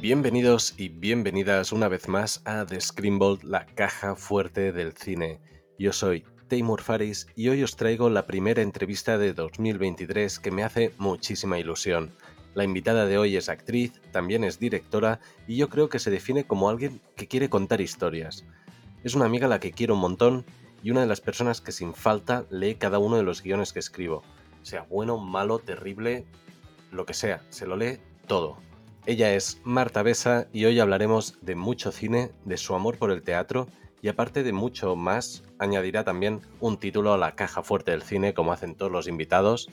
Bienvenidos y bienvenidas una vez más a The Screenbolt, la caja fuerte del cine. Yo soy Taymur Faris y hoy os traigo la primera entrevista de 2023 que me hace muchísima ilusión. La invitada de hoy es actriz, también es directora y yo creo que se define como alguien que quiere contar historias. Es una amiga a la que quiero un montón y una de las personas que sin falta lee cada uno de los guiones que escribo. Sea bueno, malo, terrible, lo que sea, se lo lee todo. Ella es Marta Besa y hoy hablaremos de mucho cine, de su amor por el teatro y aparte de mucho más, añadirá también un título a la caja fuerte del cine como hacen todos los invitados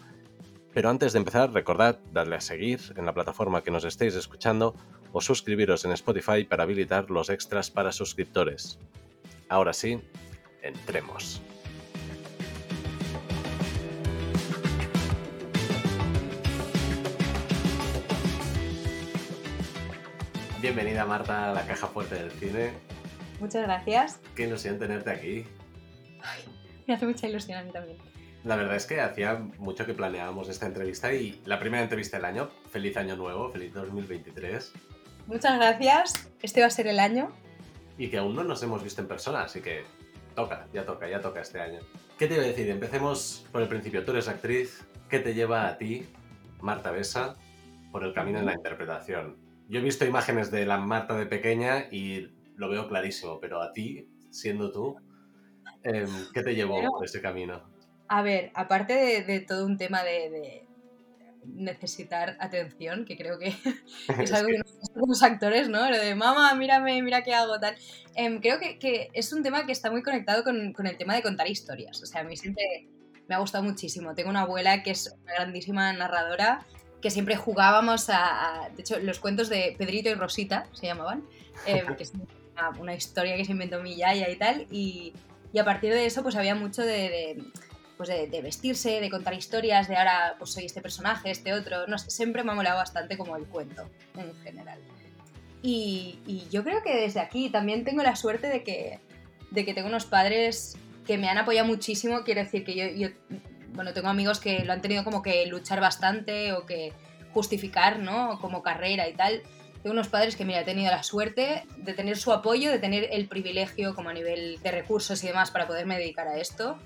pero antes de empezar, recordad darle a seguir en la plataforma que nos estéis escuchando o suscribiros en Spotify para habilitar los extras para suscriptores. Ahora sí, entremos. Bienvenida Marta a la caja fuerte del cine. Muchas gracias. Qué ilusión tenerte aquí. me hace mucha ilusión a mí también. La verdad es que hacía mucho que planeábamos esta entrevista y la primera entrevista del año. Feliz año nuevo, feliz 2023. Muchas gracias. Este va a ser el año. Y que aún no nos hemos visto en persona, así que toca, ya toca, ya toca este año. ¿Qué te iba a decir? Empecemos por el principio. Tú eres actriz. ¿Qué te lleva a ti, Marta Besa, por el camino en la interpretación? Yo he visto imágenes de la Marta de pequeña y lo veo clarísimo, pero a ti, siendo tú, em, ¿qué te llevó por ese camino? A ver, aparte de, todo un tema de, necesitar atención, que creo que es algo que nos los actores, ¿no? Lo de mamá, mírame, mira qué hago, tal. Em, creo que, es un tema que está muy conectado con, el tema de contar historias. O sea, a mí siempre me ha gustado muchísimo. Tengo una abuela que es una grandísima narradora, que siempre jugábamos a, de hecho, los cuentos de Pedrito y Rosita se llamaban, em, que es una, historia que se inventó mi yaya y tal, y, a partir de eso pues había mucho de pues de, vestirse, de contar historias, de ahora pues soy este personaje, este otro, no sé, siempre me ha molado bastante como el cuento en general. Y, yo creo que desde aquí también tengo la suerte de que, de que tengo unos padres que me han apoyado muchísimo, quiero decir que yo, bueno, tengo amigos que lo han tenido como que luchar bastante o que justificar, ¿no? Como carrera y tal. Tengo unos padres que, mira, he tenido la suerte de tener su apoyo, de tener el privilegio como a nivel de recursos y demás para poderme dedicar a esto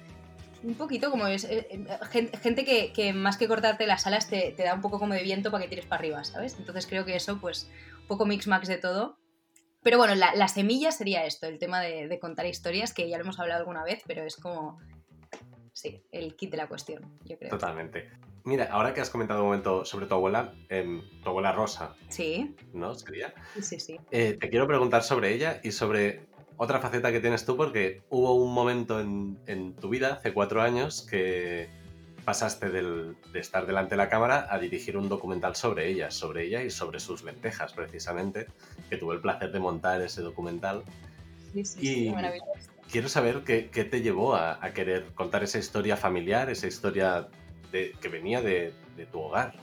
un poquito como es eh, eh, gente que, más que cortarte las alas te, da un poco como de viento para que tires para arriba, ¿sabes? Entonces creo que eso, pues, un poco mix-max de todo. Pero bueno, la, semilla sería esto, el tema de, contar historias, que ya lo hemos hablado alguna vez, pero es como, sí, el kit de la cuestión, yo creo. Totalmente. Mira, ahora que has comentado un momento sobre tu abuela, em, tu abuela Rosa. Sí. ¿No? ¿Sería? Sí, sí, sí. Eh, te quiero preguntar sobre ella y sobre otra faceta que tienes tú porque hubo un momento en, tu vida, hace cuatro años, que pasaste de estar delante de la cámara a dirigir un documental sobre ella, sobre ella y sobre sus lentejas, precisamente, que tuve el placer de montar ese documental. Sí, sí, sí, maravilloso. Quiero saber qué, te llevó a, querer contar esa historia familiar, esa historia que venía de tu hogar.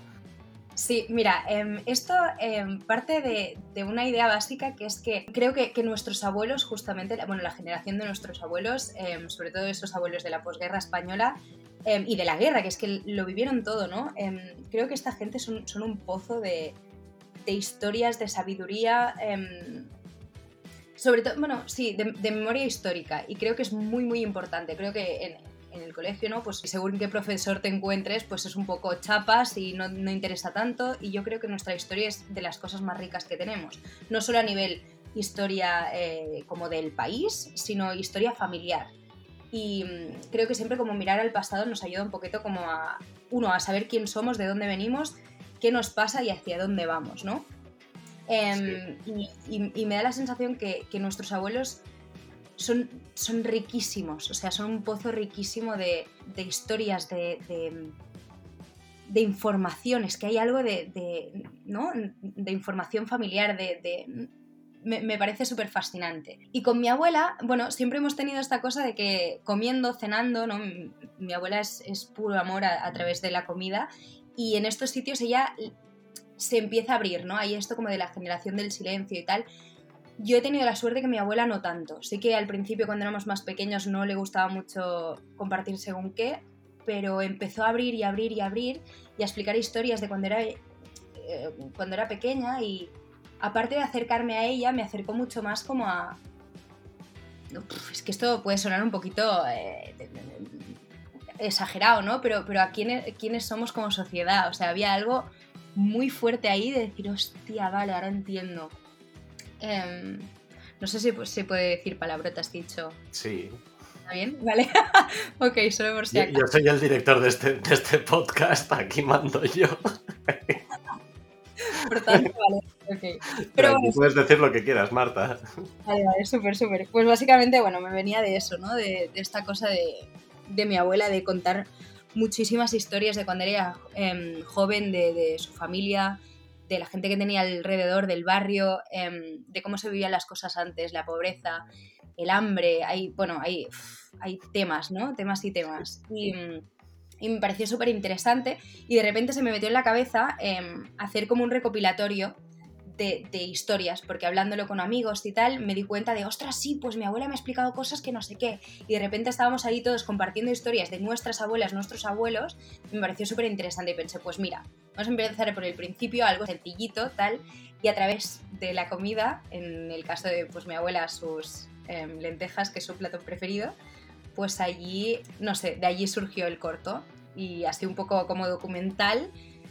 Sí, mira, em, esto em, parte de, una idea básica que es que creo que, nuestros abuelos, justamente, bueno, la generación de nuestros abuelos, em, sobre todo esos abuelos de la posguerra española y de la guerra, que es que lo vivieron todo, ¿no? creo que esta gente son, un pozo de, historias, de sabiduría, sobre todo, bueno, sí, de, memoria histórica, y creo que es muy, muy importante. Creo que en, en el colegio, ¿no? Pues según qué profesor te encuentres, pues es un poco chapas y no, no interesa tanto. Y yo creo que nuestra historia es de las cosas más ricas que tenemos. No solo a nivel historia eh, como del país, sino historia familiar. Y mm, creo que siempre como mirar al pasado nos ayuda un poquito como a, uno, a saber quién somos, de dónde venimos, qué nos pasa y hacia dónde vamos, ¿no? Em, y, me da la sensación que, nuestros abuelos son, son riquísimos, o sea, son un pozo riquísimo de, historias, de, de, informaciones, que hay algo de, ¿no? de información familiar, de... Me, parece súper fascinante. Y con mi abuela, bueno, siempre hemos tenido esta cosa de que comiendo, cenando, ¿no? Mi, abuela es, puro amor a través de la comida y en estos sitios ella se empieza a abrir, ¿no? Hay esto como de la generación del silencio y tal. Yo he tenido la suerte que mi abuela no tanto. Sí que al principio cuando éramos más pequeños no le gustaba mucho compartir según qué, pero empezó a abrir y abrir y abrir y a explicar historias de cuando era, eh, cuando era pequeña y, aparte de acercarme a ella, me acercó mucho más como a... es que esto puede sonar un poquito eh, exagerado, ¿no? Pero, pero a quiénes, quiénes somos como sociedad. O sea, había algo muy fuerte ahí de decir, hostia, vale, ahora entiendo. Em, no sé si se puede decir palabrotas dicho. Sí. ¿Está bien? Vale. ok, solo por si acaso. Yo, soy el director de este, de este podcast, aquí mando yo. por tanto, vale. Okay. Pero, puedes decir lo que quieras, Marta. Vale, vale, súper, súper. Pues básicamente, bueno, me venía de eso, ¿no? De, esta cosa de, de mi abuela, de contar muchísimas historias de cuando era em, joven, de, de, su familia, de la gente que tenía alrededor del barrio, em, de cómo se vivían las cosas antes, la pobreza, el hambre, hay, bueno, hay, hay temas, ¿no? Temas y temas. Y, me pareció súper interesante y de repente se me metió en la cabeza em, hacer como un recopilatorio de, historias, porque hablándolo con amigos y tal, me di cuenta de, ostras, sí, pues mi abuela me ha explicado cosas que no sé qué. Y de repente estábamos ahí todos compartiendo historias de nuestras abuelas, nuestros abuelos. me pareció súper interesante y pensé, pues mira, vamos a empezar por el principio, algo sencillito, tal. Y a través de la comida, en el caso de pues mi abuela, sus em, lentejas, que es su plato preferido, pues allí, no sé, de allí surgió el corto. Y así un poco como documental,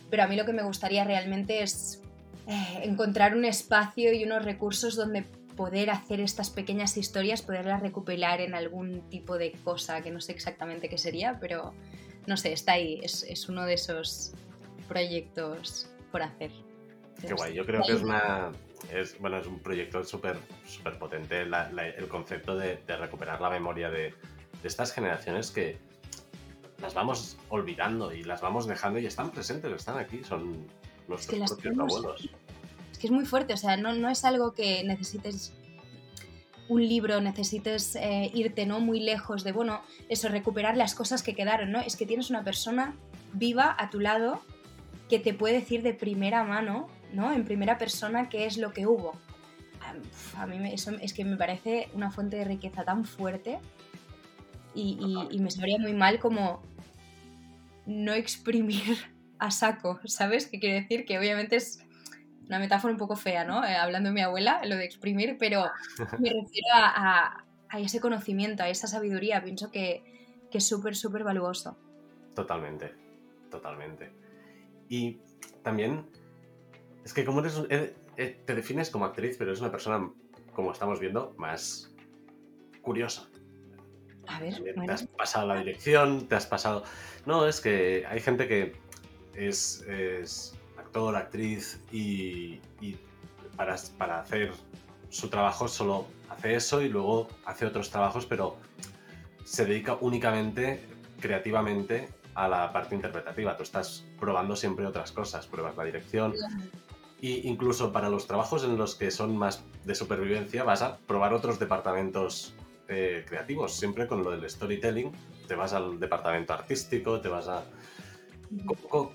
pero a mí lo que me gustaría realmente es eh, encontrar un espacio y unos recursos donde poder hacer estas pequeñas historias, poderlas recopilar en algún tipo de cosa que no sé exactamente qué sería, pero no sé, está ahí, es, uno de esos proyectos por hacer. Qué guay, yo creo que es una... Es, bueno, es un proyecto súper super potente el concepto de, recuperar la memoria de, de estas generaciones que las vamos olvidando y las vamos dejando y están presentes, están aquí, son es que Es que es muy fuerte, o sea, no, no es algo que necesites un libro, necesites eh, irte ¿no? muy lejos de, bueno, eso, recuperar las cosas que quedaron, ¿no? Es que tienes una persona viva a tu lado que te puede decir de primera mano, ¿no? En primera persona qué es lo que hubo. A mí eso es que me parece una fuente de riqueza tan fuerte y, y me sabría muy mal como no exprimir a saco, ¿sabes? ¿Qué quiere decir? Que obviamente es una metáfora un poco fea, ¿no? Eh, hablando de mi abuela, lo de exprimir, pero me refiero a, ese conocimiento, a esa sabiduría. Pienso que, es súper, súper valuoso. Totalmente, totalmente. Y también, es que como eres, eh, eh, te defines como actriz, pero eres una persona, como estamos viendo, más curiosa. A ver, te has pasado la dirección, te has pasado... No, es que hay gente que es, actor, actriz y, para, para, hacer su trabajo solo hace eso y luego hace otros trabajos, pero se dedica únicamente, creativamente, a la parte interpretativa. Tú estás probando siempre otras cosas, pruebas la dirección. Y incluso para los trabajos en los que son más de supervivencia vas a probar otros departamentos eh, creativos, siempre con lo del storytelling. Te vas al departamento artístico, te vas a... ¿Cómo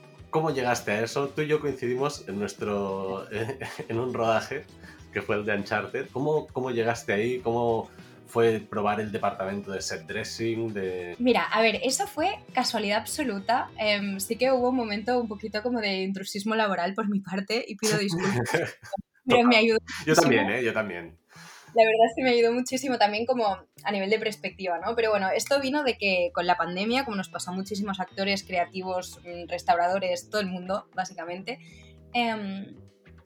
llegaste a eso? Tú y yo coincidimos en nuestro en un rodaje que fue el de Uncharted. ¿Cómo, cómo llegaste ahí? ¿Cómo fue probar el departamento de set dressing? De... Mira, a ver, eso fue casualidad absoluta. Em, sí que hubo un momento un poquito como de intrusismo laboral por mi parte y pido disculpas. pero me ayudó. Yo también, ¿eh? Yo también la verdad es que me ayudó muchísimo también como a nivel de perspectiva, ¿no? Pero bueno, esto vino de que con la pandemia, como nos pasó a muchísimos actores, creativos, mm, restauradores, todo el mundo, básicamente, em,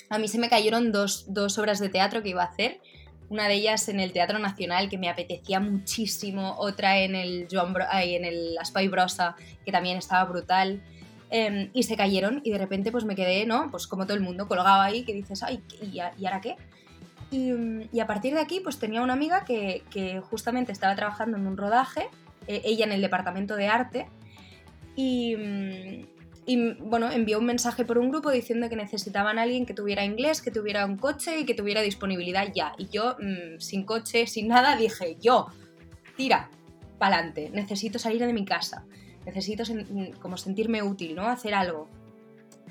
a mí se me cayeron dos, obras de teatro que iba a hacer. Una de ellas en el Teatro Nacional, que me apetecía muchísimo. Otra en el, Joan en el Aspay Brosa, que también estaba brutal. Em, y se cayeron y de repente pues me quedé, ¿no? Pues como todo el mundo, colgado ahí, que dices, ay, ¿y, y ahora qué? Y, a partir de aquí, pues tenía una amiga que, justamente estaba trabajando en un rodaje, eh, ella en el departamento de arte, y, bueno, envió un mensaje por un grupo diciendo que necesitaban a alguien que tuviera inglés, que tuviera un coche y que tuviera disponibilidad ya. Y yo, mm, sin coche, sin nada, dije, yo, tira, pa'lante, necesito salir de mi casa, necesito como sentirme útil, ¿no? Hacer algo.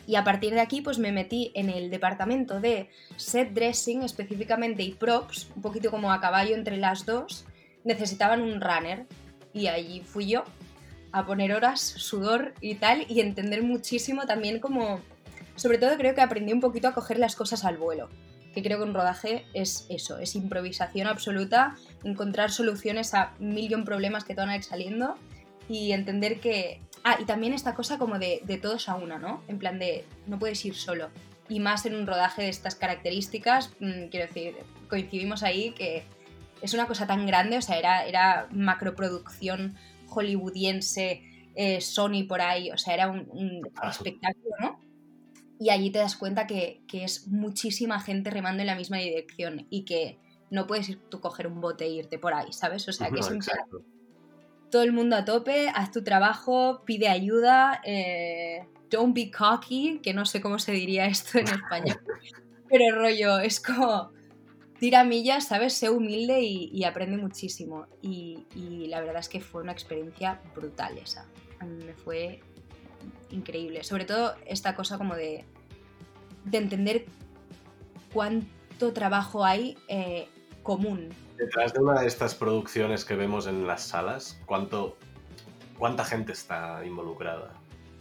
Y a partir de aquí pues me metí en el departamento de set dressing específicamente y props, un poquito como a caballo entre las dos. Necesitaban un runner y allí fui yo a poner horas, sudor y tal y entender muchísimo también como... Sobre todo creo que aprendí un poquito a coger las cosas al vuelo. que creo que un rodaje es eso, es improvisación absoluta, encontrar soluciones a millón problemas que te van a ir saliendo y entender que... Ah, y también esta cosa como de, de todos a una, ¿no? En plan de, no puedes ir solo. Y más en un rodaje de estas características, mm, quiero decir, coincidimos ahí que es una cosa tan grande, o sea, era, era macroproducción hollywoodiense, eh, Sony por ahí, o sea, era un, espectáculo, ¿no? Y allí te das cuenta que, es muchísima gente remando en la misma dirección y que no puedes ir tú coger un bote e irte por ahí, ¿sabes? O sea, que es un todo el mundo a tope, haz tu trabajo, pide ayuda, eh, don't be cocky, que no sé cómo se diría esto en español, pero rollo, es como tira millas, ¿sabes? Sé humilde y, aprende muchísimo. Y, la verdad es que fue una experiencia brutal esa. A mí me fue increíble. Sobre todo esta cosa como de, de entender cuánto trabajo hay eh, común. Detrás de una de estas producciones que vemos en las salas, ¿cuánto, ¿cuánta gente está involucrada?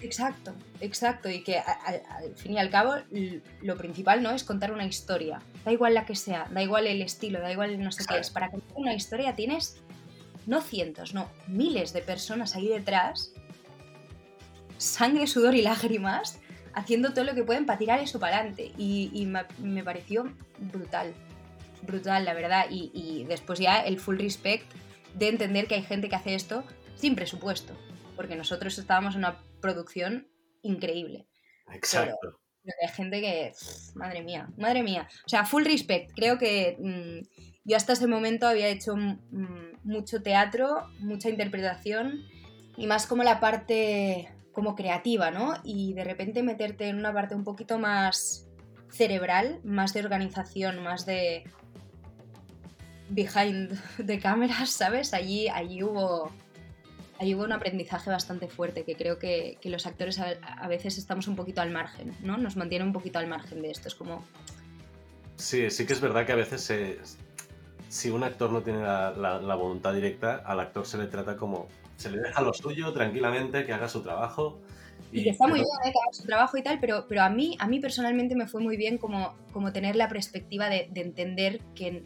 Exacto, exacto. Y que al, fin y al cabo lo principal no es contar una historia. Da igual la que sea, da igual el estilo, da igual no sé qué es. Para contar una historia tienes no cientos, no, miles de personas ahí detrás, sangre, sudor y lágrimas, haciendo todo lo que pueden para tirar eso para adelante. Y, me, pareció brutal, brutal, la verdad. Y, y después ya el full respect de entender que hay gente que hace esto sin presupuesto. Porque nosotros estábamos en una producción increíble. Exacto. Pero, hay gente que, madre mía, madre mía. O sea, full respect. Creo que mm, yo hasta ese momento había hecho mm, mucho teatro, mucha interpretación y más como la parte como creativa, ¿no? Y de repente meterte en una parte un poquito más cerebral, más de organización, más de behind the cameras, ¿sabes? Allí, allí hubo ahí hubo un aprendizaje bastante fuerte que creo que, los actores a, veces estamos un poquito al margen, ¿no? Nos mantiene un poquito al margen de esto. Es como. Sí, sí que es verdad que a veces si un actor no tiene la, voluntad directa, al actor se le trata como. Se le deja lo suyo tranquilamente, que haga su trabajo. Y, que está muy bien ¿eh? que haga su trabajo y tal, pero, pero a, mí, a mí personalmente me fue muy bien como, como tener la perspectiva de, entender que.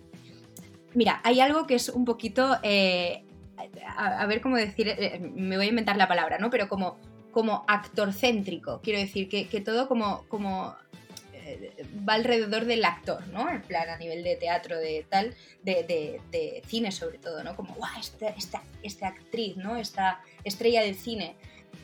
Mira, hay algo que es un poquito. Eh, a, ver cómo decir, eh, me voy a inventar la palabra, ¿no? Pero como, como actorcéntrico, quiero decir, que, todo como, como eh, va alrededor del actor, ¿no? En plan, a nivel de teatro, de tal, de, de, cine sobre todo, ¿no? Como, guau, esta, esta, esta, actriz, ¿no? Esta estrella del cine.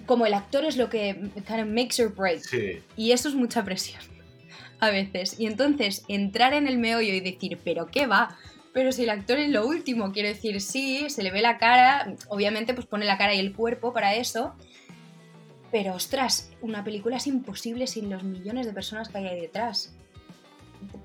Como el actor es lo que kind of makes or breaks. Y eso es mucha presión a veces. Y entonces entrar en el meollo y decir, pero ¿qué va? Pero si el actor es lo último, quiero decir, sí, se le ve la cara, obviamente pues pone la cara y el cuerpo para eso, pero ostras, una película es imposible sin los millones de personas que hay ahí detrás.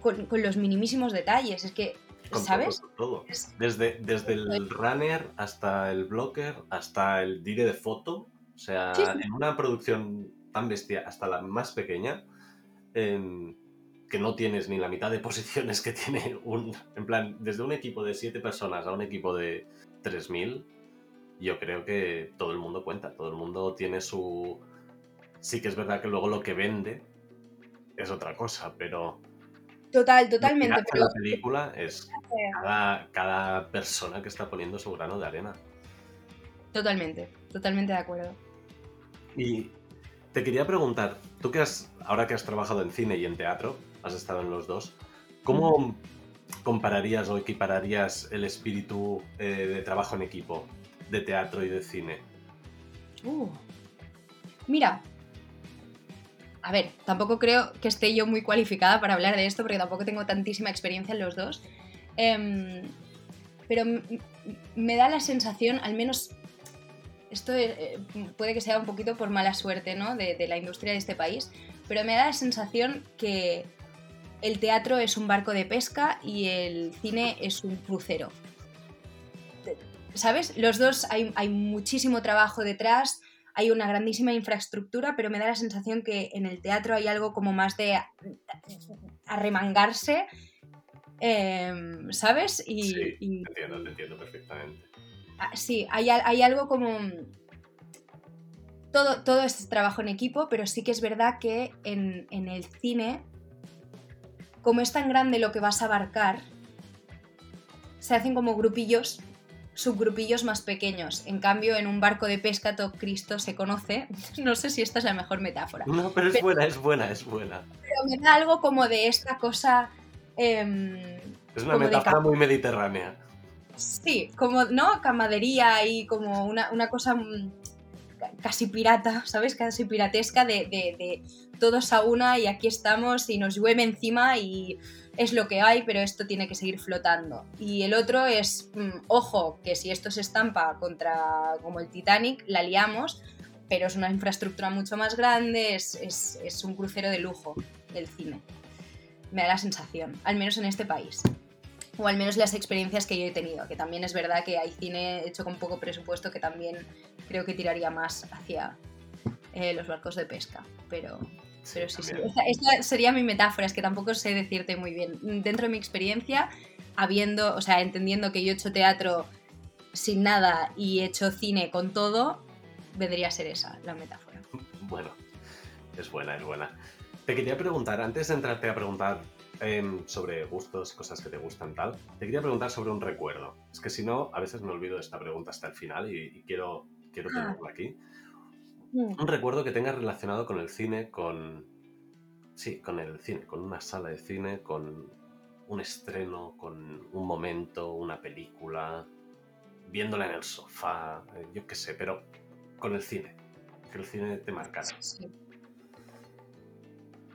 Con, los minimísimos detalles, es que, ¿sabes? Todo, Desde, desde el runner hasta el blocker, hasta el dire de foto, o sea, en una producción tan bestia, hasta la más pequeña, que no tienes ni la mitad de posiciones que tiene un... En plan, desde un equipo de 7 personas a un equipo de 3.000, yo creo que todo el mundo cuenta, todo el mundo tiene su... Sí que es verdad que luego lo que vende es otra cosa, pero... Total, totalmente. Pero... La película es cada, cada persona que está poniendo su grano de arena. Totalmente, totalmente de acuerdo. Y te quería preguntar, tú que has, ahora que has trabajado en cine y en teatro, has estado en los dos. ¿Cómo compararías o equipararías el espíritu eh, de trabajo en equipo de teatro y de cine? Uh. Mira, a ver, tampoco creo que esté yo muy cualificada para hablar de esto porque tampoco tengo tantísima experiencia en los dos. Em, pero me da la sensación, al menos esto eh, puede que sea un poquito por mala suerte ¿no? de, la industria de este país, pero me da la sensación que el teatro es un barco de pesca y el cine es un crucero. ¿Sabes? Los dos hay, muchísimo trabajo detrás, hay una grandísima infraestructura, pero me da la sensación que en el teatro hay algo como más de arremangarse, em, ¿sabes? Y, sí, entiendo, te entiendo perfectamente. Ah, sí, hay, algo como... Todo, todo es trabajo en equipo, pero sí que es verdad que en, en el cine como es tan grande lo que vas a abarcar, se hacen como grupillos, subgrupillos más pequeños. En cambio, en un barco de pesca todo Cristo se conoce. No sé si esta es la mejor metáfora. No, pero es buena, es buena, es buena. Pero me da algo como de esta cosa... Em, es una metáfora muy mediterránea. Sí, como, ¿no? Camadería y como una, cosa mm, casi pirata, ¿sabes? Casi piratesca de, de, todos a una y aquí estamos y nos llueve encima y es lo que hay, pero esto tiene que seguir flotando. Y el otro es, mm, ojo, que si esto se estampa contra como el Titanic, la liamos, pero es una infraestructura mucho más grande, es, es un crucero de lujo del cine. Me da la sensación, al menos en este país o al menos las experiencias que yo he tenido, que también es verdad que hay cine hecho con poco presupuesto que también creo que tiraría más hacia eh, los barcos de pesca, pero, pero sí, sí, esta, sería mi metáfora, es que tampoco sé decirte muy bien. Dentro de mi experiencia, habiendo, o sea, entendiendo que yo he hecho teatro sin nada y he hecho cine con todo, vendría a ser esa la metáfora. Bueno, es buena, es buena. Te quería preguntar, antes de entrarte a preguntar Em, sobre gustos, cosas que te gustan, tal. Te quería preguntar sobre un recuerdo. Es que si no, a veces me olvido de esta pregunta hasta el final y, quiero, quiero ah. tenerlo aquí. Mm. Un recuerdo que tengas relacionado con el cine, con... Sí, con el cine, con una sala de cine, con un estreno, con un momento, una película, viéndola en el sofá, eh, yo qué sé, pero con el cine. Que el cine te marcara. Sí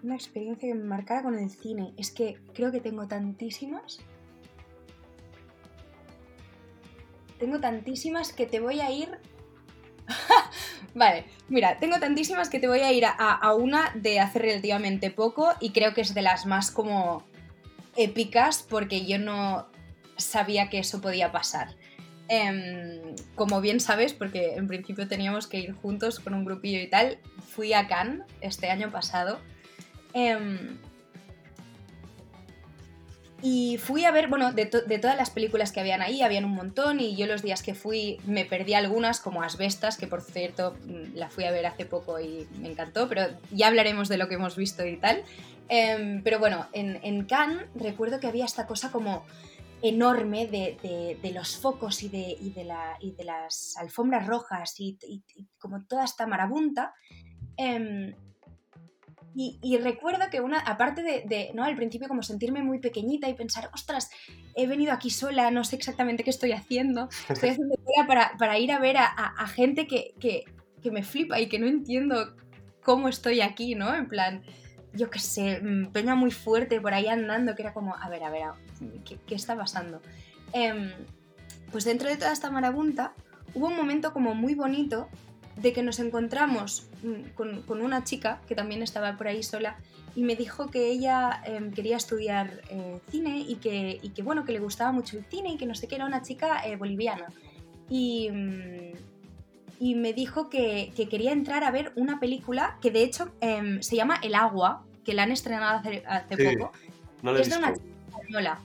una experiencia que me marcara con el cine. Es que creo que tengo tantísimas. Tengo tantísimas que te voy a ir. vale, mira, tengo tantísimas que te voy a ir a, una de hace relativamente poco y creo que es de las más como épicas porque yo no sabía que eso podía pasar. Em, como bien sabes, porque en principio teníamos que ir juntos con un grupillo y tal, fui a Cannes este año pasado Em, y fui a ver, bueno, de, todas las películas que habían ahí, habían un montón, y yo los días que fui me perdí algunas, como Asbestas, que por cierto mm, la fui a ver hace poco y me encantó, pero ya hablaremos de lo que hemos visto y tal. Em, pero bueno, en, en, Cannes recuerdo que había esta cosa como enorme de, los focos y de, de, la, y de las alfombras rojas y, como toda esta marabunta. Em, y, recuerdo que una, aparte de, ¿no? Al principio como sentirme muy pequeñita y pensar, ostras, he venido aquí sola, no sé exactamente qué estoy haciendo, estoy haciendo para, para ir a ver a, gente que, que, que, me flipa y que no entiendo cómo estoy aquí, ¿no? En plan, yo qué sé, mm, peña muy fuerte por ahí andando, que era como, a ver, a ver, ¿qué, qué está pasando? Em, pues dentro de toda esta marabunta hubo un momento como muy bonito de que nos encontramos mm, con, una chica que también estaba por ahí sola y me dijo que ella em, quería estudiar eh, cine y que, que, bueno, que le gustaba mucho el cine y que no sé qué, era una chica eh, boliviana. Y, mm, y, me dijo que, quería entrar a ver una película que de hecho em, se llama El Agua, que la han estrenado hace, poco. es de una chica española.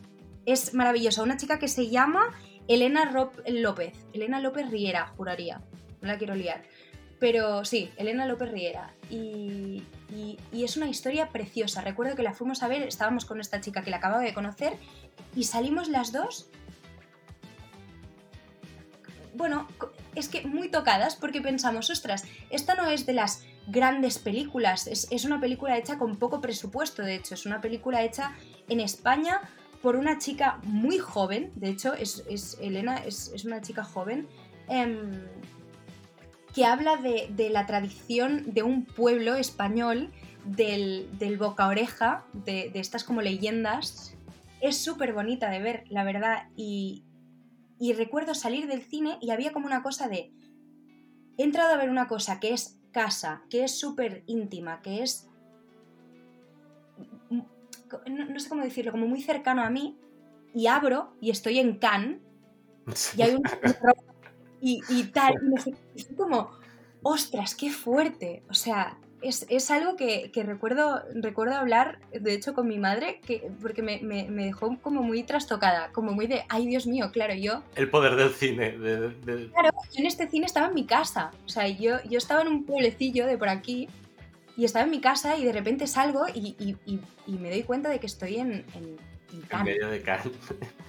Es maravillosa, una chica que se llama Elena López, Elena López Riera, juraría, no la quiero liar. Pero sí, Elena López Riera. Y, es una historia preciosa. Recuerdo que la fuimos a ver, estábamos con esta chica que la acababa de conocer y salimos las dos. Bueno, es que muy tocadas porque pensamos, ostras, esta no es de las grandes películas, es, una película hecha con poco presupuesto, de hecho, es una película hecha en España por una chica muy joven, de hecho, es, Elena es, una chica joven. Em, que habla de, la tradición de un pueblo español, del, boca oreja, de, estas como leyendas. Es súper bonita de ver, la verdad. Y, recuerdo salir del cine y había como una cosa de... He entrado a ver una cosa que es casa, que es súper íntima, que es... No, sé cómo decirlo, como muy cercano a mí, y abro y estoy en Cannes y hay un y, tal. Y es como, ostras, qué fuerte. O sea, es, algo que, recuerdo, recuerdo hablar, de hecho, con mi madre, que, porque me, dejó como muy trastocada, como muy de, ay Dios mío, claro, yo... El poder del cine. Claro, yo en este cine estaba en mi casa. O sea, yo, yo estaba en un pueblecillo de por aquí y estaba en mi casa y de repente salgo y, y- y- y me doy cuenta de que estoy en, en, en En Cannes, medio de Cannes.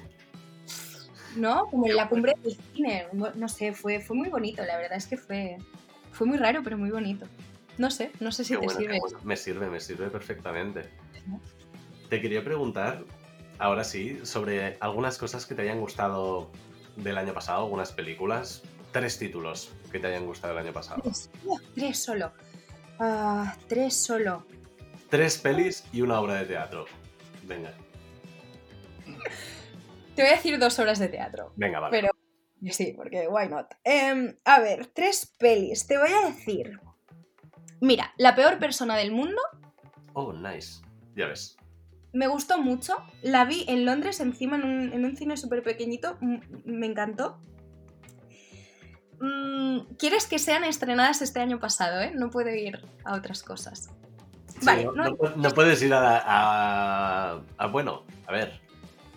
¿no? Como en la cumbre del cine. No sé, fue, fue muy bonito, la verdad es que fue, fue muy raro, pero muy bonito. No sé, no sé si Qué te bueno, sirve. bueno. Me sirve, me sirve perfectamente. ¿no? Te quería preguntar, ahora sí, sobre algunas cosas que te hayan gustado del año pasado, algunas películas. Tres títulos que te hayan gustado el año pasado. Tres, tres solo. Ah, tres solo. Tres pelis y una obra de teatro. Venga, Te voy a decir dos horas de teatro. venga, vale. Pero sí, porque why not. Em, a ver, tres pelis. Te voy a decir. Mira, La peor persona del mundo Oh, nice. Ya ves. me gustó mucho. La vi en Londres, encima en un, en un cine súper pequeñito. Me encantó. Mm, ¿Quieres que sean estrenadas este año pasado, eh? No puedo ir a otras cosas. Sí, Vale, no, no- puedes ir a, a- a- Bueno, a ver.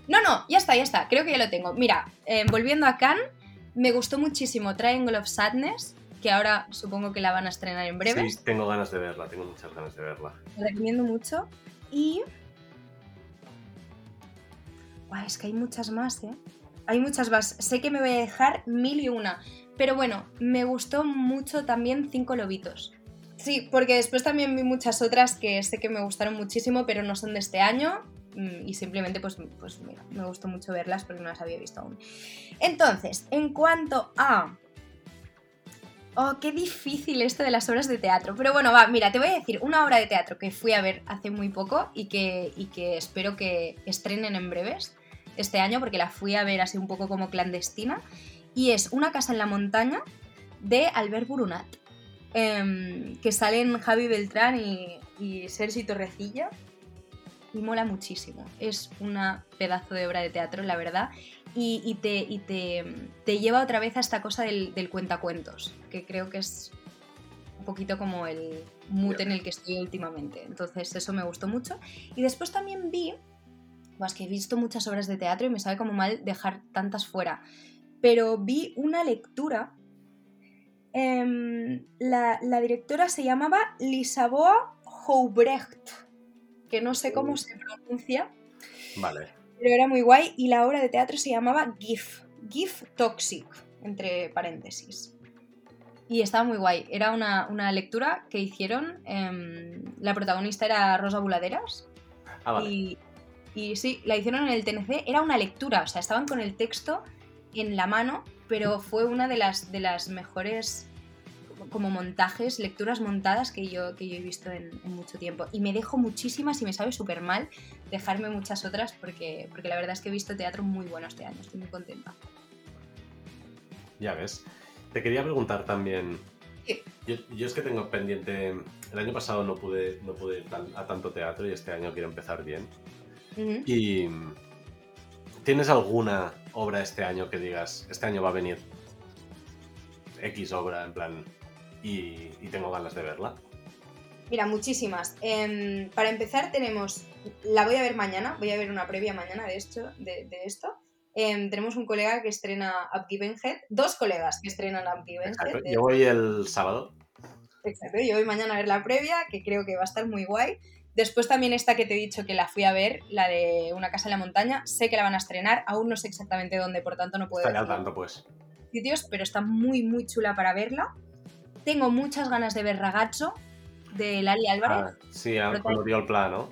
No, no, ya está, ya está. Creo que ya lo tengo. Mira, eh, volviendo a Cannes, me gustó muchísimo Triangle of Sadness, que ahora supongo que la van a estrenar en breves. Sí, tengo ganas de verla, tengo muchas ganas de verla. Lo recomiendo mucho. Y. Guau, es que hay muchas más, ¿eh? Hay muchas más. Sé que me voy a dejar mil y una. Pero bueno, me gustó mucho también Cinco Lobitos. Sí, porque después también vi muchas otras que sé que me gustaron muchísimo, pero no son de este año. Mm, Y simplemente, pues, pues mira, me gustó mucho verlas porque no las había visto aún. Entonces, en cuanto a Oh, qué difícil esto de las obras de teatro. Pero bueno, va, mira, te voy a decir una obra de teatro que fui a ver hace muy poco y que, y que espero que estrenen en breves este año, porque la fui a ver así un poco como clandestina. Y es Una casa en la montaña de Albert Burunat, em, que salen Javi Beltrán y, y Sergi Torrecilla. Y mola muchísimo. Es una pedazo de obra de teatro, la verdad y, y te, y te, te lleva otra vez a esta cosa del, cuentacuentos, que creo que es un poquito como el mood en el que estoy últimamente. Entonces eso me gustó mucho. Y después también vi, pues que he visto muchas obras de teatro y me sabe como mal dejar tantas fuera, pero vi una lectura. em, la, la directora se llamaba Lisaboa Houbrecht, que no sé cómo se pronuncia, Vale. pero era muy guay y la obra de teatro se llamaba GIF, GIF Toxic, entre paréntesis. Y estaba muy guay, era una, una lectura que hicieron, em, la protagonista era Rosa Buladeras Ah, vale. y, y sí, la hicieron en el TNC, era una lectura, o sea, estaban con el texto en la mano, pero fue una de las, de las mejores como- montajes, lecturas montadas que yo, que yo he visto en, en mucho tiempo. Y me dejo muchísimas y me sabe súper mal dejarme muchas otras porque, porque la verdad es que he visto teatro muy bueno este año, estoy muy contenta. Ya ves. Te quería preguntar también. Yo, yo es que tengo pendiente. El año pasado no pude, no pude ir tan- a tanto teatro y este año quiero empezar bien. Y. ¿Tienes alguna obra este año que digas, este año va a venir X obra, en plan, y, y tengo ganas de verla? Mira, muchísimas. Em, para empezar tenemos, la voy a ver mañana, voy a ver una previa mañana de esto. De, de esto. Em, tenemos un colega que estrena Upgiven Head, dos colegas que estrenan Upgiven Exacto. Head. Yo voy el sábado. Exacto, yo voy mañana a ver la previa, que creo que va a estar muy guay. Después también esta que te he dicho que la fui a ver, la de Una casa en la montaña, sé que la van a estrenar, aún no sé exactamente dónde, por tanto no puedo Estaré al tanto, pues. sitios, pero está muy muy chula para verla. Tengo muchas ganas de ver Ragazzo, de Lali Álvarez. Ah, sí, cuando dio el plan, ¿no?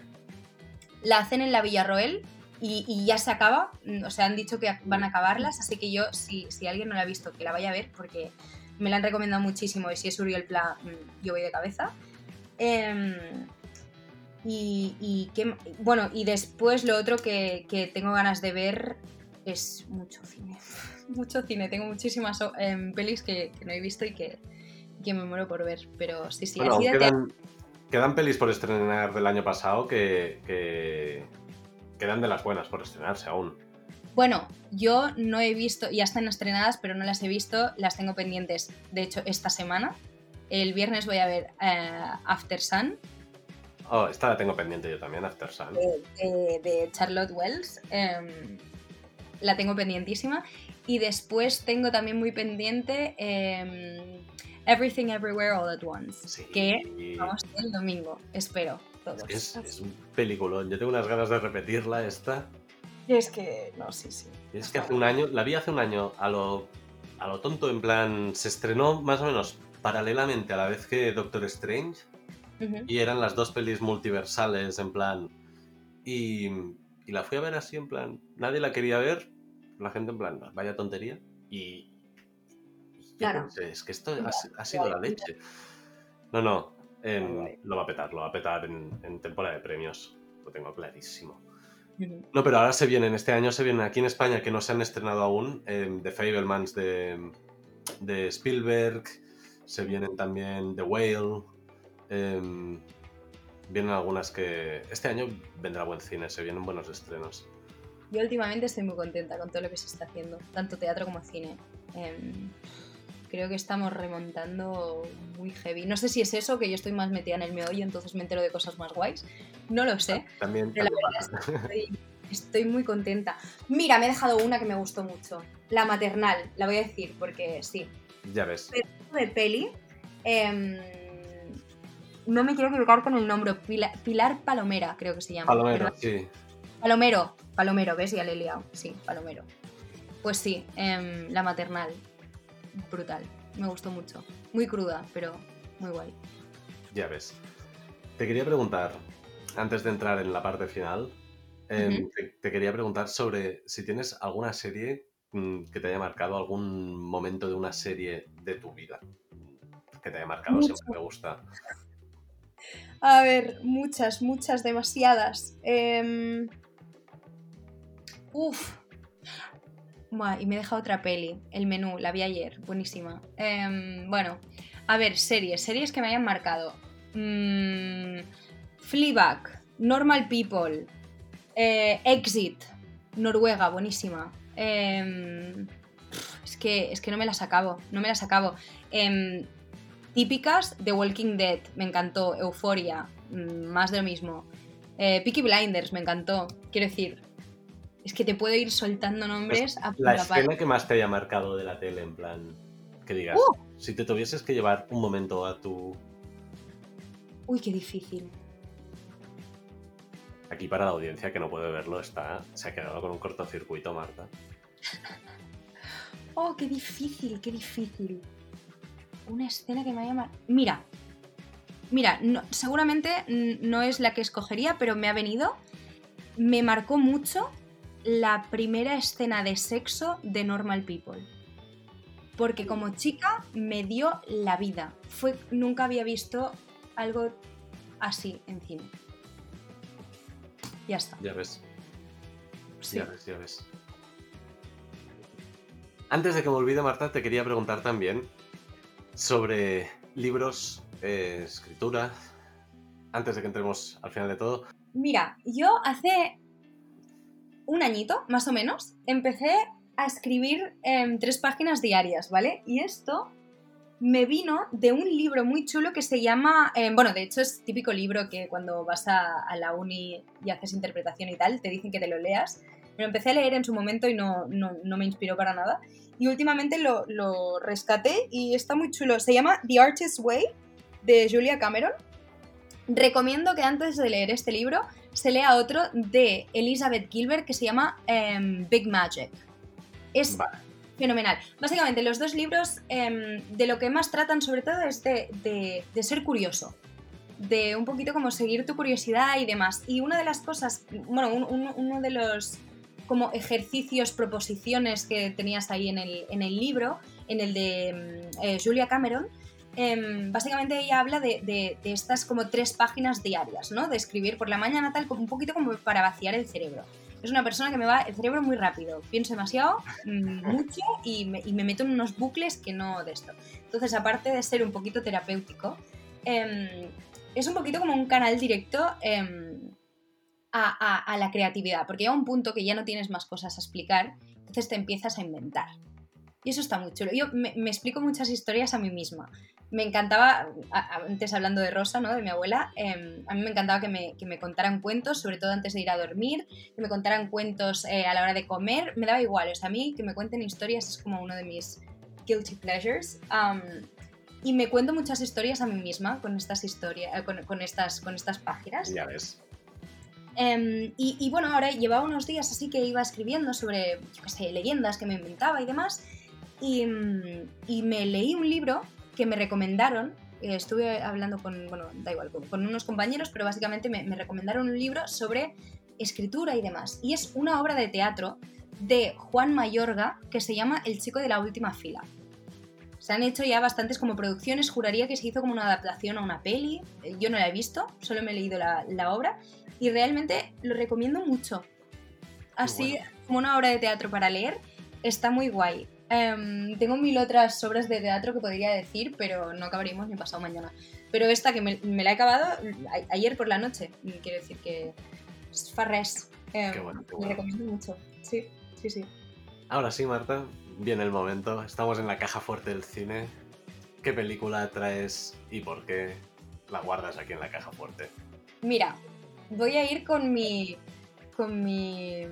La hacen en la Villarroel y, y ya se acaba, o sea, han dicho que van a acabarlas, así que yo, si, si alguien no la ha visto, que la vaya a ver, porque me la han recomendado muchísimo y si es Uriel Pla, mm, yo voy de cabeza. Em, y, y bueno, y después lo otro que, que tengo ganas de ver es mucho cine. Mucho cine, tengo muchísimas em, pelis que, que no he visto y que, que me muero por ver, pero sí, sí, Bueno, así de quedan, quedan pelis por estrenar del año pasado que, que quedan de las buenas por estrenarse aún. Bueno, yo no he visto, ya están estrenadas, pero no las he visto, las tengo pendientes, de hecho, esta semana. El viernes voy a ver eh, After Sun Oh, esta la tengo pendiente yo también, After Sun. de, de- de Charlotte Wells. em, la tengo pendientísima. Y después tengo también muy pendiente em, Everything Everywhere All at Once. Que vamos el domingo, espero. Todos. Es, es, un peliculón. Yo tengo unas ganas de repetirla esta. Y es que, no, sí, sí. es que hace un año, la vi hace un año a lo, a lo tonto, en plan, se estrenó más o menos paralelamente a la vez que Doctor Strange. Y eran las dos pelis multiversales, en plan. Y, y, la fui a ver así, en plan. Nadie la quería ver. La gente, en plan, vaya tontería. Y. claro. es que esto ha, sido la leche. No, no. lo va a petar, lo va a petar en, en temporada de premios. Lo tengo clarísimo. No, pero ahora se vienen, este año se vienen aquí en España que no se han estrenado aún, eh, The Fablemans de, de Spielberg, se vienen también The Whale, em, vienen algunas que... Este año vendrá buen cine, se vienen buenos estrenos. Yo últimamente estoy muy contenta con todo lo que se está haciendo, tanto teatro como cine. Em, creo que estamos remontando muy heavy. No sé si es eso, que yo estoy más metida en el meollo, entonces me entero de cosas más guays. No lo sé. También. Pero la verdad estoy, estoy, muy contenta. Mira, me he dejado una que me gustó mucho. La maternal, la voy a decir porque sí. Ya ves. De peli. Em, no me quiero equivocar con el nombre. Pilar, Palomera, creo que se llama. Palomero, sí. Palomero, Palomero, ¿ves? Ya le he liado. Sí, Palomero. Pues sí, em, la maternal brutal. Me gustó mucho. Muy cruda, pero muy guay. Ya ves. Te quería preguntar, antes de entrar en la parte final, em, te, quería preguntar sobre si tienes alguna serie mm, que te haya marcado, algún momento de una serie de tu vida que te haya marcado, siempre me gusta. A ver, muchas, muchas, demasiadas. Eh... Uf, y me deja otra peli, El Menú, la vi ayer, buenísima. Em, bueno, a ver, series, series que me hayan marcado. Mm, Normal People, eh, Exit, Noruega, buenísima. Em, es, que, es que no me las acabo, no me las acabo. Em, típicas, The Walking Dead, me encantó. Euphoria, mm, más de lo mismo. Eh, Peaky Blinders, me encantó. Quiero decir, es que te puedo ir soltando nombres a La escena que más te haya marcado de la tele, en plan, que digas, ¡Uh! si te tuvieses que llevar un momento a tu... Uy, qué difícil. Aquí para la audiencia que no puede verlo, está, se ha quedado con un cortocircuito, Marta. oh, qué difícil, qué difícil. Una escena que me haya marcado... Mira, mira, seguramente no es la que escogería, pero me ha venido. Me marcó mucho la primera escena de sexo de Normal People. Porque como chica me dio la vida. Fue, nunca había visto algo así en cine. Ya está. Ya ves. Ya ves, ya ves. Antes de que me olvide, Marta, te quería preguntar también sobre libros, eh, escritura, antes de que entremos al final de todo. Mira, yo hace un añito, más o menos, empecé a escribir tres páginas diarias, ¿vale? Y esto me vino de un libro muy chulo que se llama, eh, bueno, de hecho es típico libro que cuando vas a, la uni y haces interpretación y tal, te dicen que te lo leas. Pero empecé a leer en su momento y no, me inspiró para nada. Y últimamente lo, lo rescaté y está muy chulo. Se llama The Artist's Way de Julia Cameron. Recomiendo que antes de leer este libro se lea otro de Elizabeth Gilbert que se llama em, Big Magic. Es fenomenal. Básicamente, los dos libros em, de lo que más tratan sobre todo es de, ser curioso. De un poquito como seguir tu curiosidad y demás. Y una de las cosas, bueno, uno de los como ejercicios, proposiciones que tenías ahí en el, en el libro, en el de em, eh, Julia Cameron, Em, básicamente ella habla de, estas como tres páginas diarias, ¿no? De escribir por la mañana tal, como un poquito como para vaciar el cerebro. Es una persona que me va el cerebro muy rápido, pienso demasiado, mm, mucho y me, meto en unos bucles que no de esto. Entonces, aparte de ser un poquito terapéutico, em, es un poquito como un canal directo em, a, la creatividad, porque llega un punto que ya no tienes más cosas a explicar, entonces te empiezas a inventar. Y eso está muy chulo. Yo me, explico muchas historias a mí misma me encantaba, antes hablando de Rosa, ¿no? de mi abuela, em, a mí me encantaba que me, que me, contaran cuentos, sobre todo antes de ir a dormir, que me contaran cuentos eh, a la hora de comer, me daba igual, o sea, a mí que me cuenten historias es como uno de mis guilty pleasures. y me cuento muchas historias a mí misma con estas historias, eh, con, estas, con estas páginas. Ya ves. Em, y, bueno, ahora llevaba unos días así que iba escribiendo sobre, yo qué sé, leyendas que me inventaba y demás. Y, y me leí un libro que me recomendaron. Eh, estuve hablando con, bueno, da igual, con, unos compañeros, pero básicamente me, me recomendaron un libro sobre escritura y demás. Y es una obra de teatro de Juan Mayorga que se llama El chico de la última fila. Se han hecho ya bastantes como producciones, juraría que se hizo como una adaptación a una peli, yo no la he visto, solo me he leído la, obra y realmente lo recomiendo mucho. Así como una obra de teatro para leer, está muy guay. Em, tengo mil otras obras de teatro que podría decir, pero no acabaríamos ni pasado mañana. Pero esta que me, la he acabado ayer por la noche, quiero decir que es farres. Em, qué recomiendo mucho. Sí, sí, sí. Ahora sí, Marta, viene el momento. Estamos en la caja fuerte del cine. ¿Qué película traes y por qué la guardas aquí en la caja fuerte? Mira, voy a ir con mi. con mi.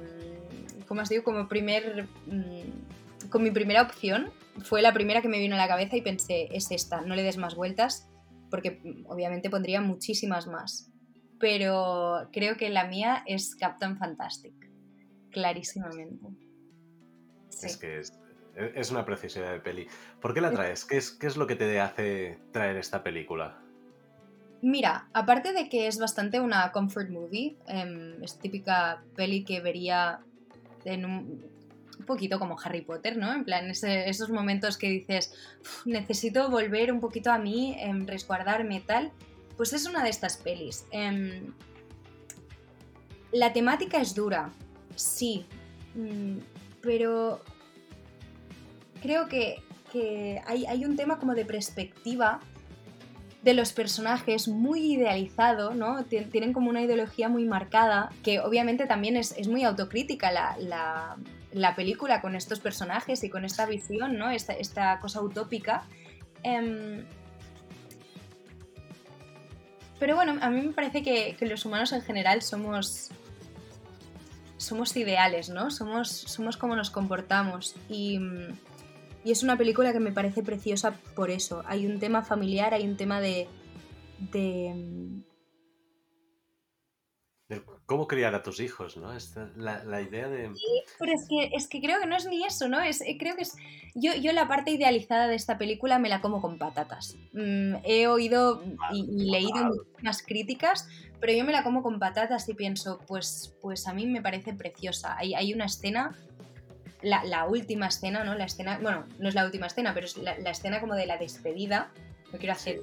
¿Cómo has dicho? Como primer. Mm, con mi primera opción. Fue la primera que me vino a la cabeza y pensé, es esta, no le des más vueltas, porque mm, obviamente pondría muchísimas más. Pero creo que la mía es Captain Fantastic, clarísimamente. Es que es, e, es una preciosidad de peli. ¿Por qué la traes? ¿Qué es, qué es lo que te hace traer esta película? Mira, aparte de que es bastante una comfort movie, em, es típica peli que vería en un, poquito como Harry Potter, ¿no? En plan, esos momentos que dices, necesito volver un poquito a mí, em, resguardarme, tal. Pues es una de estas pelis. Em, la temática es dura, sí, mm, pero creo que, hay, un tema como de perspectiva de los personajes muy idealizado, ¿no? Tienen como una ideología muy marcada, que obviamente también es, muy autocrítica la, película con estos personajes y con esta visión, ¿no? Esta, cosa utópica. Em, pero bueno, a mí me parece que, los humanos en general somos, somos ideales, ¿no? Somos, somos como nos comportamos y y es una película que me parece preciosa por eso. Hay un tema familiar, hay un tema de. Cómo criar a tus hijos, ¿no? la, idea de. Sí, pero es que, es que creo que no es ni eso, ¿no? Es, creo que es. Yo, yo la parte idealizada de esta película me la como con patatas. Mm, he oído y, leído muchas críticas, pero yo me la como con patatas y pienso, pues, pues a mí me parece preciosa. Hay, hay una escena la, última escena, ¿no? La escena, bueno, no es la última escena, pero es la, escena como de la despedida. No quiero hacer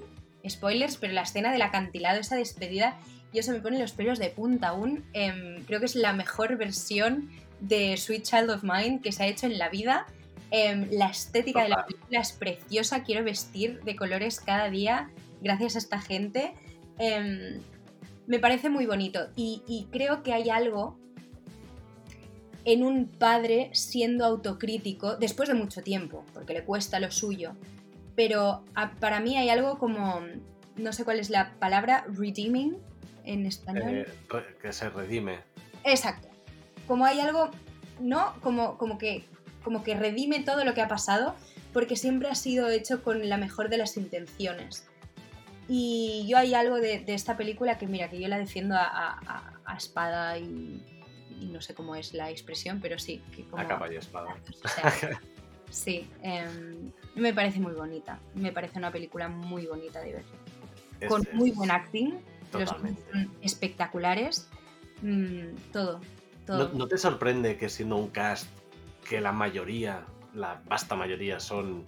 spoilers, pero la escena del acantilado, esa despedida, yo se me pone los pelos de punta aún. Em, creo que es la mejor versión de Sweet Child of Mine que se ha hecho en la vida. Em, la estética de la película es preciosa, quiero vestir de colores cada día gracias a esta gente. Em, me parece muy bonito y, y creo que hay algo en un padre siendo autocrítico después de mucho tiempo, porque le cuesta lo suyo. Pero para mí hay algo como, no sé cuál es la palabra, redeeming en español. Eh, que se redime. Exacto. Como hay algo, ¿no? Como, como, que, como que redime todo lo que ha pasado, porque siempre ha sido hecho con la mejor de las intenciones. Y yo hay algo de, esta película que, mira, que yo la defiendo a espada y, y no sé cómo es la expresión, pero sí. Que como, a capa y espada. sí, em, me parece muy bonita. Me parece una película muy bonita de ver. Con muy buen acting, los espectaculares, mm, todo. todo. ¿No, te sorprende que siendo un cast que la mayoría, la vasta mayoría son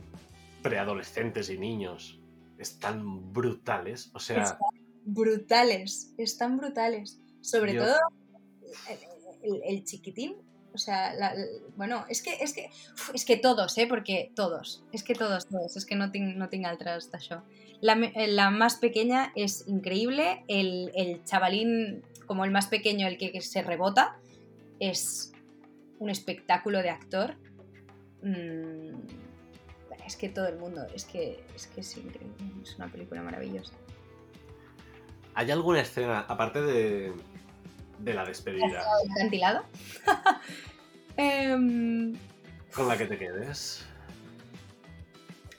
preadolescentes y niños, están brutales? O sea... Están brutales, están brutales. Sobre todo el, chiquitín. O sea, bueno, es que, es que, es que todos, ¿eh? Porque todos, es que todos, todos, es que no tengo no tengo altres d'això. La, la más pequeña es increíble, el, el, chavalín, como el más pequeño, el que, se rebota, es un espectáculo de actor. Mm, es que todo el mundo, es que, es que es increíble, es una película maravillosa. ¿Hay alguna escena, aparte de, de la despedida. ¿Ventilado? Em, ¿Con la que te quedes?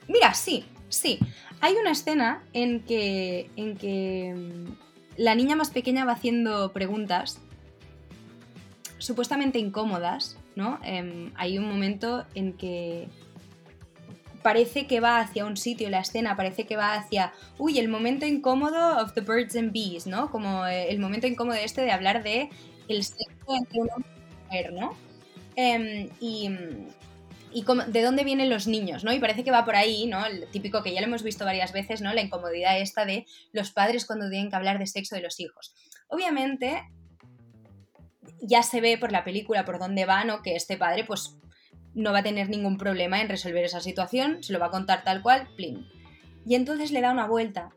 Mira, sí, sí. Hay una escena en que, en que mm, la niña más pequeña va haciendo preguntas supuestamente incómodas, ¿no? Em, hay un momento en que parece que va hacia un sitio, la escena parece que va hacia, uy, el momento incómodo of the birds and bees, ¿no? Como eh, el momento incómodo este de hablar de el sexo entre un hombre y una mujer, ¿no? Em, y, y de dónde vienen los niños, ¿no? Y parece que va por ahí, ¿no? El típico que ya lo hemos visto varias veces, ¿no? La incomodidad esta de los padres cuando tienen que hablar de sexo de los hijos. Obviamente, ya se ve por la película por dónde va, ¿no? Que este padre, pues, no va a tener ningún problema en resolver esa situación, se lo va a contar tal cual, plin. Y entonces le da una vuelta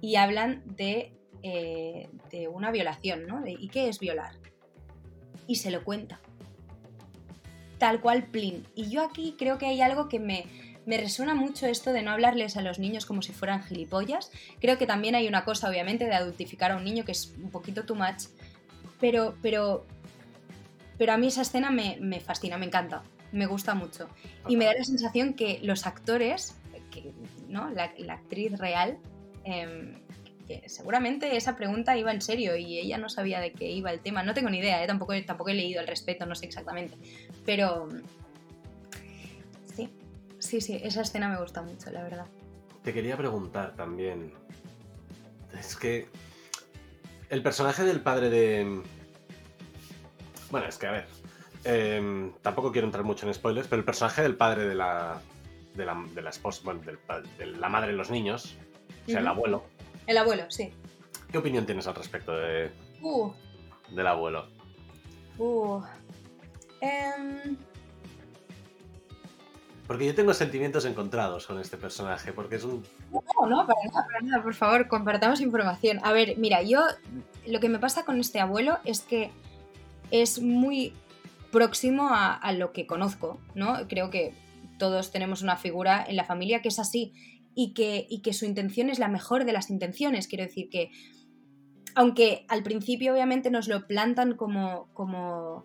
y hablan de, eh, de una violación, ¿no? ¿Y qué es violar? Y se lo cuenta. Tal cual, plin. Y yo aquí creo que hay algo que me, me resuena mucho esto de no hablarles a los niños como si fueran gilipollas. Creo que también hay una cosa, obviamente, de adultificar a un niño que es un poquito too much. Pero, pero, pero a mí esa escena me, me fascina, me encanta me gusta mucho. Y me da la sensación que los actores, ¿no? la, actriz real, em, que seguramente esa pregunta iba en serio y ella no sabía de qué iba el tema. No tengo ni idea, ¿eh? tampoco, tampoco he leído al respecto, no sé exactamente. Pero sí, sí, sí, esa escena me gusta mucho, la verdad. Te quería preguntar también. Es que el personaje del padre de... Bueno, es que a ver, Em, tampoco quiero entrar mucho en spoilers, pero el personaje del padre de la, de la, de la esposa, bueno, de la madre de los niños, o sea, el abuelo. El abuelo, sí. ¿Qué opinión tienes al respecto de, uh. del abuelo? Uh. Em. Porque yo tengo sentimientos encontrados con este personaje, porque es un... No, no, para nada, para nada, por favor, compartamos información. A ver, mira, yo lo que me pasa con este abuelo es que es muy próximo a, lo que conozco, ¿no? Creo que todos tenemos una figura en la familia que es así y que, y que su intención es la mejor de las intenciones. Quiero decir que, aunque al principio obviamente nos lo plantan como, como,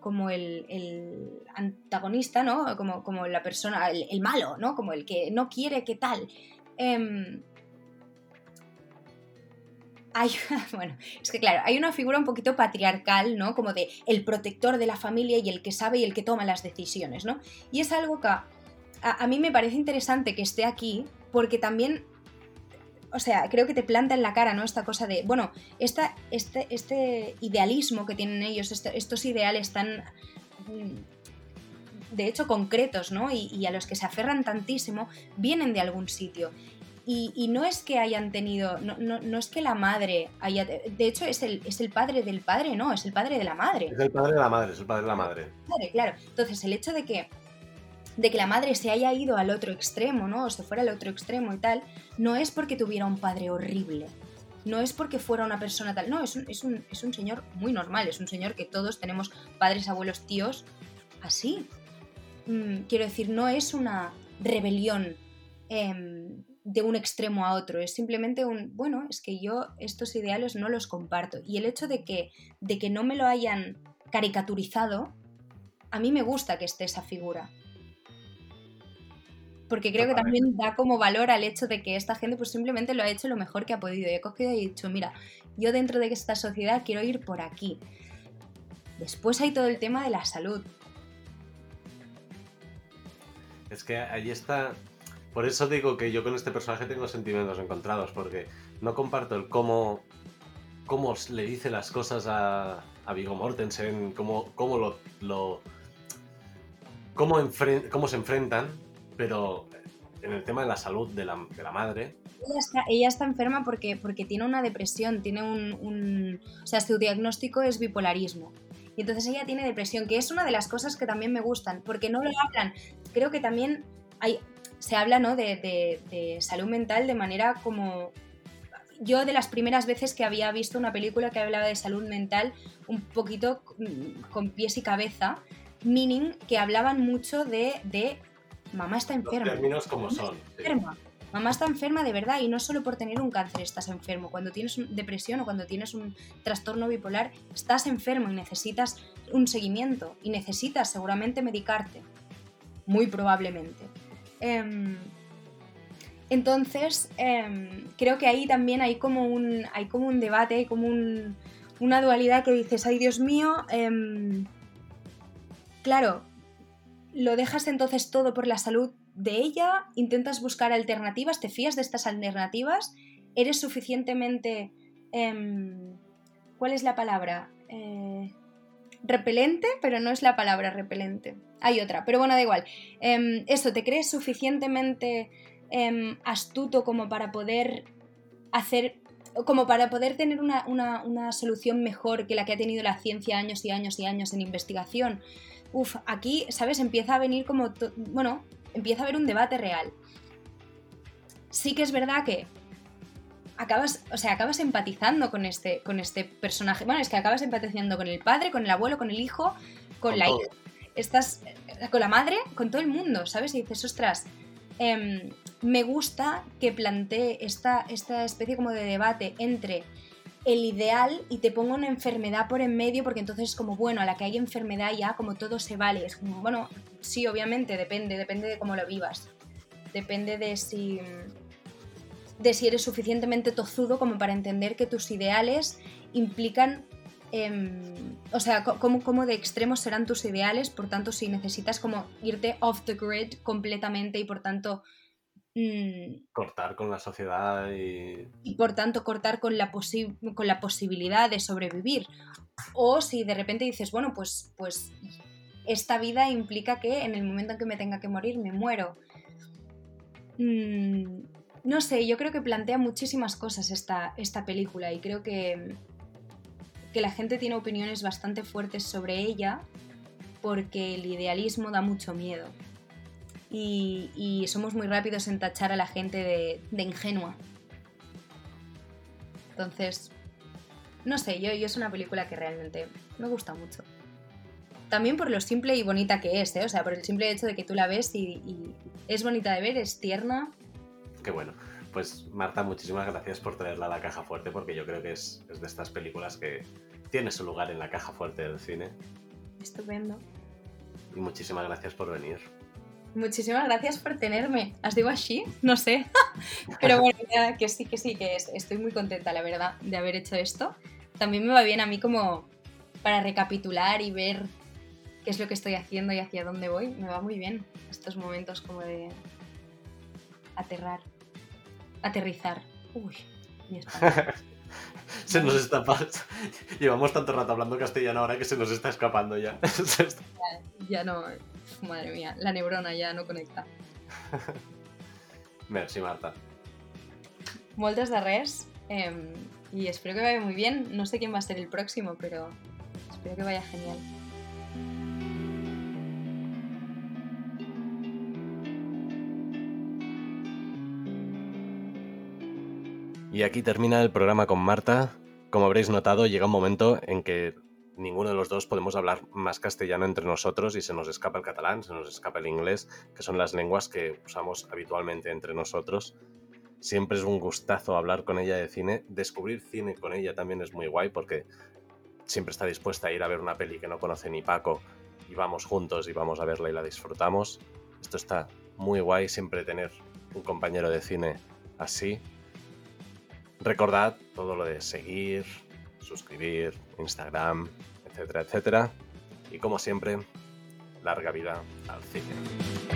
como el, antagonista, ¿no? Como, como la persona, el, malo, ¿no? Como el que no quiere que tal. Em, hay, bueno, es que claro, hay una figura un poquito patriarcal, ¿no? Como de el protector de la familia y el que sabe y el que toma las decisiones, ¿no? Y es algo que a, mí me parece interesante que esté aquí porque también, o sea, creo que te planta en la cara, ¿no? Esta cosa de, bueno, esta, este, este idealismo que tienen ellos, estos ideales tan mm, de hecho concretos, ¿no? Y, a los que se aferran tantísimo, vienen de algún sitio. Y, no es que hayan tenido, no, no, es que la madre haya, de hecho es el, es el padre del padre, no, es el padre de la madre. Es el padre de la madre, es el padre de la madre. Madre, claro. Entonces el hecho de que, de que la madre se haya ido al otro extremo, ¿no? O se fuera al otro extremo y tal, no es porque tuviera un padre horrible. No es porque fuera una persona tal, no, es un, es un, es un señor muy normal, es un señor que todos tenemos padres, abuelos, tíos, así. Mm, quiero decir, no es una rebelión em, de un extremo a otro, es simplemente un, bueno, es que yo estos ideales no los comparto. Y el hecho de que, de que no me lo hayan caricaturizado, a mí me gusta que esté esa figura. Porque creo que también da como valor al hecho de que esta gente pues simplemente lo ha hecho lo mejor que ha podido. Y he cogido y dicho, mira, yo dentro de esta sociedad quiero ir por aquí. Después hay todo el tema de la salud. Es que ahí está por eso digo que yo con este personaje tengo sentimientos encontrados, porque no comparto el cómo, cómo le dice las cosas a, a Viggo Mortensen, cómo, cómo lo, cómo, cómo, se enfrentan, pero en el tema de la salud de la, de la madre. Ella está, ella está, enferma porque, porque tiene una depresión, tiene un, un, O sea, su diagnóstico es bipolarismo. Y entonces ella tiene depresión, que es una de las cosas que también me gustan, porque no lo hablan. Creo que también hay, se habla ¿no? de, salud mental de manera como... Yo de las primeras veces que había visto una película que hablaba de salud mental un poquito con pies y cabeza, meaning que hablaban mucho de, de mamá está enferma. términos como son. Enferma. Mamá está enferma de verdad y no solo por tener un cáncer estás enfermo. Cuando tienes depresión o cuando tienes un trastorno bipolar, estás enfermo y necesitas un seguimiento y necesitas seguramente medicarte. Muy probablemente. Em, entonces, em, creo que ahí también hay como un, hay como un debate, hay como una dualidad que dices, ay Dios mío, em, claro, lo dejas entonces todo por la salud de ella, intentas buscar alternativas, te fías de estas alternativas, eres suficientemente... Em, ¿Cuál es la palabra? Repelente, pero no es la palabra repelente. Hay otra, pero bueno, da igual. eso, ¿te crees suficientemente Em, astuto como para poder hacer como para poder tener una, solución mejor que la que ha tenido la ciencia años y años y años en investigación. Uf, aquí, ¿sabes? Empieza a venir como, bueno, empieza a haber un debate real. Sí que es verdad que acabas, o sea, acabas empatizando con este, con este personaje. Bueno, es que acabas empatizando con el padre, con el abuelo, con el hijo, con, la hija. Estás con la madre, con todo el mundo, ¿sabes? Y dices, ostras, Em, me gusta que plantee esta, esta especie como de debate entre el ideal y te pongo una enfermedad por en medio porque entonces es como, bueno, a la que hay enfermedad ya como todo se vale. Es como, bueno, sí, obviamente, depende, depende de cómo lo vivas. Depende de si, de si eres suficientemente tozudo como para entender que tus ideales implican Em, o sea, cómo, de extremos serán tus ideales, por tanto, si necesitas como irte off the grid completamente y por tanto... Mm, cortar con la sociedad y... Y por tanto cortar con la, con la posibilidad de sobrevivir. O si de repente dices, bueno, pues, pues esta vida implica que en el momento en que me tenga que morir me muero. Mm, no sé, yo creo que plantea muchísimas cosas esta, esta película y creo que que la gente tiene opiniones bastante fuertes sobre ella porque el idealismo da mucho miedo. Y, somos muy rápidos en tachar a la gente de, ingenua. Entonces, no sé, yo, es una película que realmente me gusta mucho. También por lo simple y bonita que es, ¿eh? o sea, por el simple hecho de que tú la ves y, y es bonita de ver, es tierna. Qué bueno. Pues Marta, muchísimas gracias por traerla a la caja fuerte porque yo creo que es, de estas películas que tiene su lugar en la caja fuerte del cine. Estupendo. Y muchísimas gracias por venir. Muchísimas gracias por tenerme. ¿Has digo así? No sé. Pero bueno, que sí, que sí, que estoy muy contenta, la verdad, de haber hecho esto. También me va bien a mí como para recapitular y ver qué es lo que estoy haciendo y hacia dónde voy. Me va muy bien estos momentos como de aterrar aterrizar. Uy, mi se nos está Llevamos tanto rato hablando castellano ahora que se nos está escapando ya. ya, no. Madre mía, la neurona ya no conecta. Merci, Marta. Moltes de res. Em, y espero que vaya muy bien. No sé quién va a ser el próximo, pero espero que vaya genial. Y aquí termina el programa con Marta. Como habréis notado, llega un momento en que ninguno de los dos podemos hablar más castellano entre nosotros y se nos escapa el catalán, se nos escapa el inglés, que son las lenguas que usamos habitualmente entre nosotros. Siempre es un gustazo hablar con ella de cine. Descubrir cine con ella también es muy guay porque siempre está dispuesta a ir a ver una peli que no conoce ni Paco y vamos juntos y vamos a verla y la disfrutamos. Esto está muy guay siempre tener un compañero de cine así Recordad todo lo de seguir, suscribir, Instagram, etcétera, etcétera. Y como siempre, larga vida al cine.